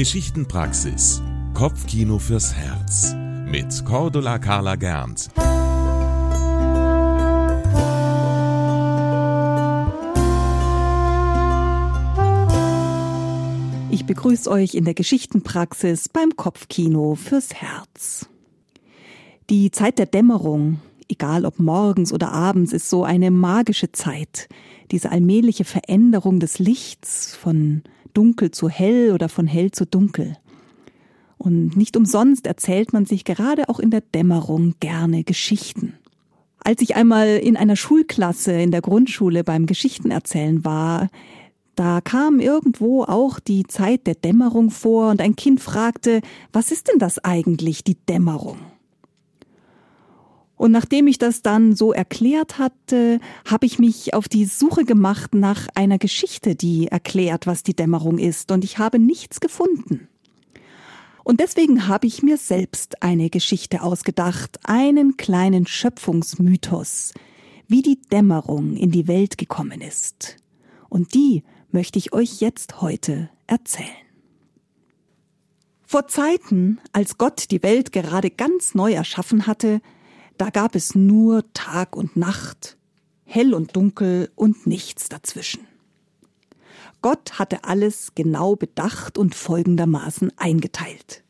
Geschichtenpraxis. Kopfkino fürs Herz. Mit Cordula Carla Gernt. Ich begrüße euch in der Geschichtenpraxis beim Kopfkino fürs Herz. Die Zeit der Dämmerung, egal ob morgens oder abends, ist so eine magische Zeit. Diese allmähliche Veränderung des Lichts von dunkel zu hell oder von hell zu dunkel. Und nicht umsonst erzählt man sich gerade auch in der Dämmerung gerne Geschichten. Als ich einmal in einer Schulklasse in der Grundschule beim Geschichtenerzählen war, da kam irgendwo auch die Zeit der Dämmerung vor und ein Kind fragte, was ist denn das eigentlich, die Dämmerung? Und nachdem ich das dann so erklärt hatte, habe ich mich auf die Suche gemacht nach einer Geschichte, die erklärt, was die Dämmerung ist, und ich habe nichts gefunden. Und deswegen habe ich mir selbst eine Geschichte ausgedacht, einen kleinen Schöpfungsmythos, wie die Dämmerung in die Welt gekommen ist. Und die möchte ich euch jetzt heute erzählen. Vor Zeiten, als Gott die Welt gerade ganz neu erschaffen hatte, da gab es nur Tag und Nacht, hell und dunkel und nichts dazwischen. Gott hatte alles genau bedacht und folgendermaßen eingeteilt.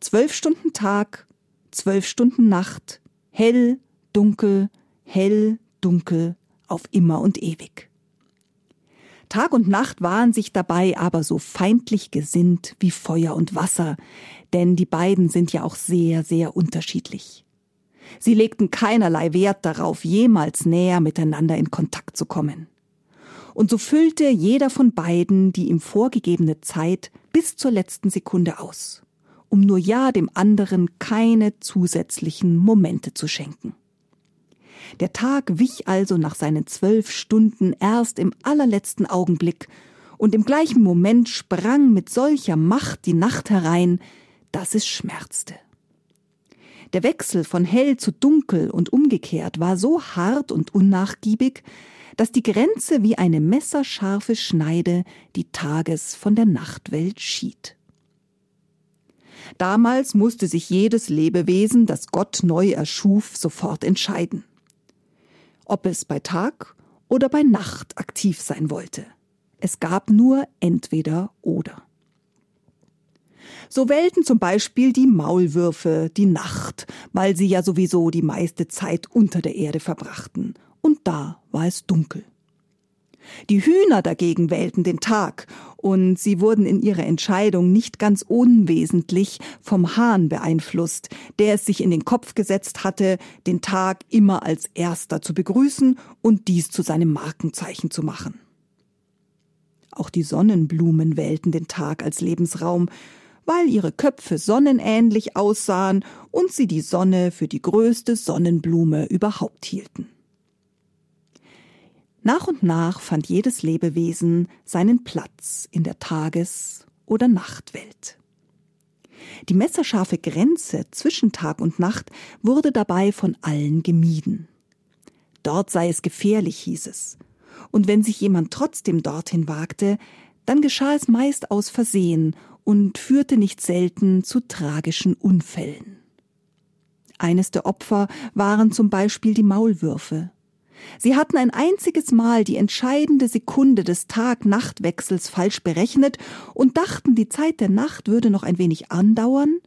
Zwölf Stunden Tag, zwölf Stunden Nacht, hell, dunkel, hell, dunkel, auf immer und ewig. Tag und Nacht waren sich dabei aber so feindlich gesinnt wie Feuer und Wasser, denn die beiden sind ja auch sehr, sehr unterschiedlich. Sie legten keinerlei Wert darauf, jemals näher miteinander in Kontakt zu kommen. Und so füllte jeder von beiden die ihm vorgegebene Zeit bis zur letzten Sekunde aus, um nur ja dem anderen keine zusätzlichen Momente zu schenken. Der Tag wich also nach seinen zwölf Stunden erst im allerletzten Augenblick, und im gleichen Moment sprang mit solcher Macht die Nacht herein, dass es schmerzte. Der Wechsel von hell zu dunkel und umgekehrt war so hart und unnachgiebig, dass die Grenze wie eine messerscharfe Schneide die Tages von der Nachtwelt schied. Damals musste sich jedes Lebewesen, das Gott neu erschuf, sofort entscheiden, ob es bei Tag oder bei Nacht aktiv sein wollte. Es gab nur entweder oder. So wählten zum Beispiel die Maulwürfe die Nacht, weil sie ja sowieso die meiste Zeit unter der Erde verbrachten. Und da war es dunkel. Die Hühner dagegen wählten den Tag, und sie wurden in ihrer Entscheidung nicht ganz unwesentlich vom Hahn beeinflusst, der es sich in den Kopf gesetzt hatte, den Tag immer als erster zu begrüßen und dies zu seinem Markenzeichen zu machen. Auch die Sonnenblumen wählten den Tag als Lebensraum, weil ihre Köpfe sonnenähnlich aussahen und sie die Sonne für die größte Sonnenblume überhaupt hielten. Nach und nach fand jedes Lebewesen seinen Platz in der Tages- oder Nachtwelt. Die messerscharfe Grenze zwischen Tag und Nacht wurde dabei von allen gemieden. Dort sei es gefährlich, hieß es. Und wenn sich jemand trotzdem dorthin wagte, dann geschah es meist aus Versehen und führte nicht selten zu tragischen Unfällen. Eines der Opfer waren zum Beispiel die Maulwürfe. Sie hatten ein einziges Mal die entscheidende Sekunde des Tag-Nacht-Wechsels falsch berechnet und dachten, die Zeit der Nacht würde noch ein wenig andauern,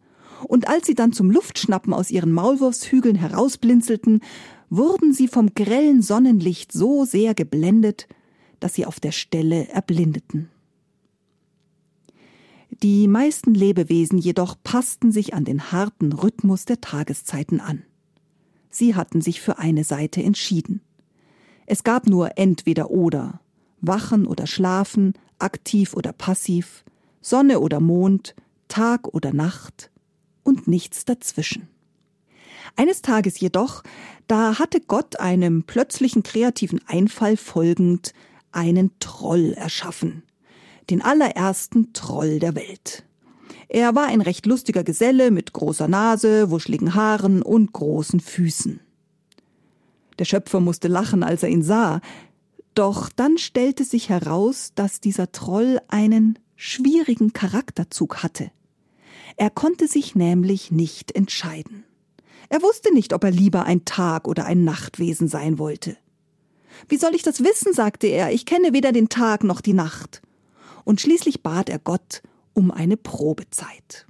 und als sie dann zum Luftschnappen aus ihren Maulwurfshügeln herausblinzelten, wurden sie vom grellen Sonnenlicht so sehr geblendet, dass sie auf der Stelle erblindeten. Die meisten Lebewesen jedoch passten sich an den harten Rhythmus der Tageszeiten an. Sie hatten sich für eine Seite entschieden. Es gab nur entweder oder, wachen oder schlafen, aktiv oder passiv, Sonne oder Mond, Tag oder Nacht und nichts dazwischen. Eines Tages jedoch, da hatte Gott einem plötzlichen kreativen Einfall folgend einen Troll erschaffen, den allerersten Troll der Welt. Er war ein recht lustiger Geselle mit großer Nase, wuscheligen Haaren und großen Füßen. Der Schöpfer musste lachen, als er ihn sah, doch dann stellte sich heraus, dass dieser Troll einen schwierigen Charakterzug hatte. Er konnte sich nämlich nicht entscheiden. Er wusste nicht, ob er lieber ein Tag oder ein Nachtwesen sein wollte. Wie soll ich das wissen, sagte er, ich kenne weder den Tag noch die Nacht. Und schließlich bat er Gott um eine Probezeit.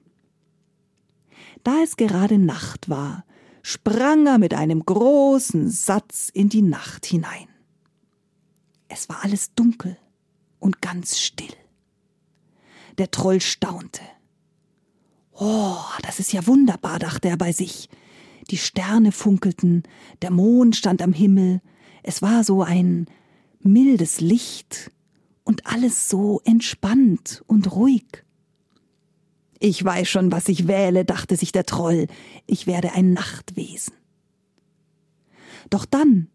Da es gerade Nacht war, sprang er mit einem großen Satz in die Nacht hinein. Es war alles dunkel und ganz still. Der Troll staunte. Oh, das ist ja wunderbar, dachte er bei sich. Die Sterne funkelten, der Mond stand am Himmel, es war so ein mildes Licht und alles so entspannt und ruhig. Ich weiß schon, was ich wähle, dachte sich der Troll, ich werde ein Nachtwesen. Doch dann,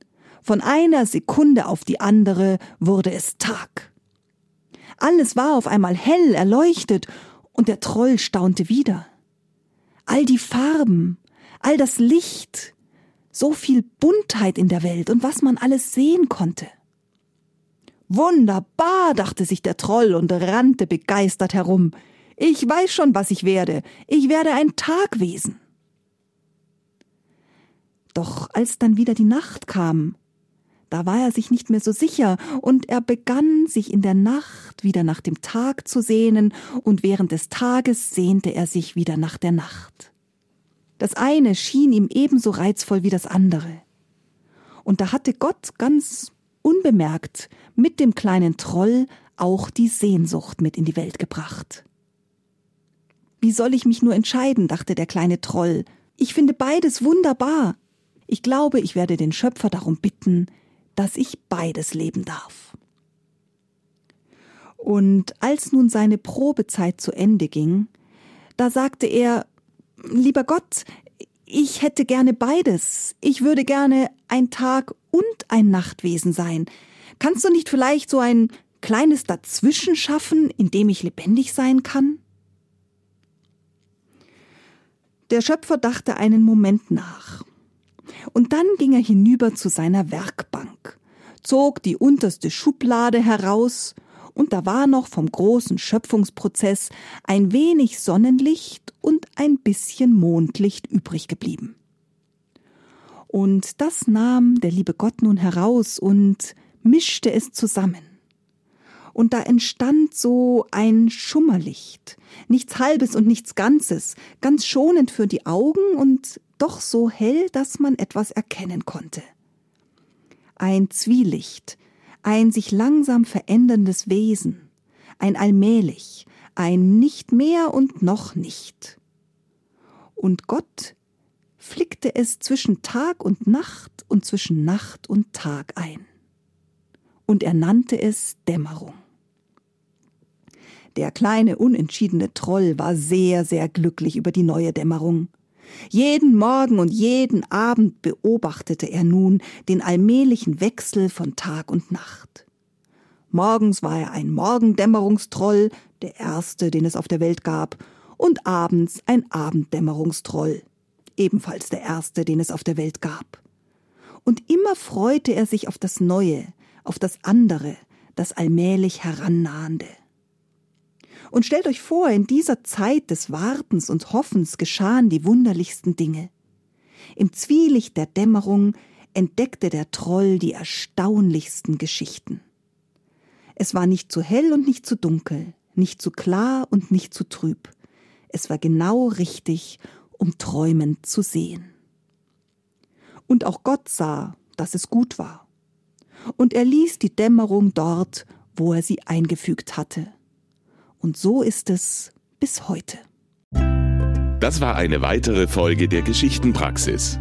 von einer Sekunde auf die andere, wurde es Tag. Alles war auf einmal hell erleuchtet, und der Troll staunte wieder. All die Farben, all das Licht, so viel Buntheit in der Welt und was man alles sehen konnte. Wunderbar, dachte sich der Troll und rannte begeistert herum. Ich weiß schon, was ich werde. Ich werde ein Tagwesen. Doch als dann wieder die Nacht kam, da war er sich nicht mehr so sicher, und er begann sich in der Nacht wieder nach dem Tag zu sehnen, und während des Tages sehnte er sich wieder nach der Nacht. Das eine schien ihm ebenso reizvoll wie das andere. Und da hatte Gott ganz unbemerkt mit dem kleinen Troll auch die Sehnsucht mit in die Welt gebracht. Wie soll ich mich nur entscheiden, dachte der kleine Troll. Ich finde beides wunderbar. Ich glaube, ich werde den Schöpfer darum bitten, dass ich beides leben darf. Und als nun seine Probezeit zu Ende ging, da sagte er, lieber Gott, ich hätte gerne beides. Ich würde gerne ein Tag und ein Nachtwesen sein. Kannst du nicht vielleicht so ein kleines Dazwischen schaffen, in dem ich lebendig sein kann? Der Schöpfer dachte einen Moment nach. Und dann ging er hinüber zu seiner Werkbank, zog die unterste Schublade heraus und da war noch vom großen Schöpfungsprozess ein wenig Sonnenlicht und ein bisschen Mondlicht übrig geblieben. Und das nahm der liebe Gott nun heraus und mischte es zusammen. Und da entstand so ein Schummerlicht, nichts Halbes und nichts Ganzes, ganz schonend für die Augen und doch so hell, dass man etwas erkennen konnte. Ein Zwielicht, ein sich langsam veränderndes Wesen, ein allmählich, ein nicht mehr und noch nicht. Und Gott flickte es zwischen Tag und Nacht und zwischen Nacht und Tag ein. Und er nannte es Dämmerung. Der kleine, unentschiedene Troll war sehr, sehr glücklich über die neue Dämmerung. Jeden Morgen und jeden Abend beobachtete er nun den allmählichen Wechsel von Tag und Nacht. Morgens war er ein Morgendämmerungstroll, der erste, den es auf der Welt gab, und abends ein Abenddämmerungstroll, ebenfalls der erste, den es auf der Welt gab. Und immer freute er sich auf das Neue, auf das andere, das allmählich herannahende. Und stellt euch vor, in dieser Zeit des Wartens und Hoffens geschahen die wunderlichsten Dinge. Im Zwielicht der Dämmerung entdeckte der Troll die erstaunlichsten Geschichten. Es war nicht zu hell und nicht zu dunkel, nicht zu klar und nicht zu trüb. Es war genau richtig, um träumend zu sehen. Und auch Gott sah, dass es gut war. Und er ließ die Dämmerung dort, wo er sie eingefügt hatte. Und so ist es bis heute. Das war eine weitere Folge der Geschichtenpraxis.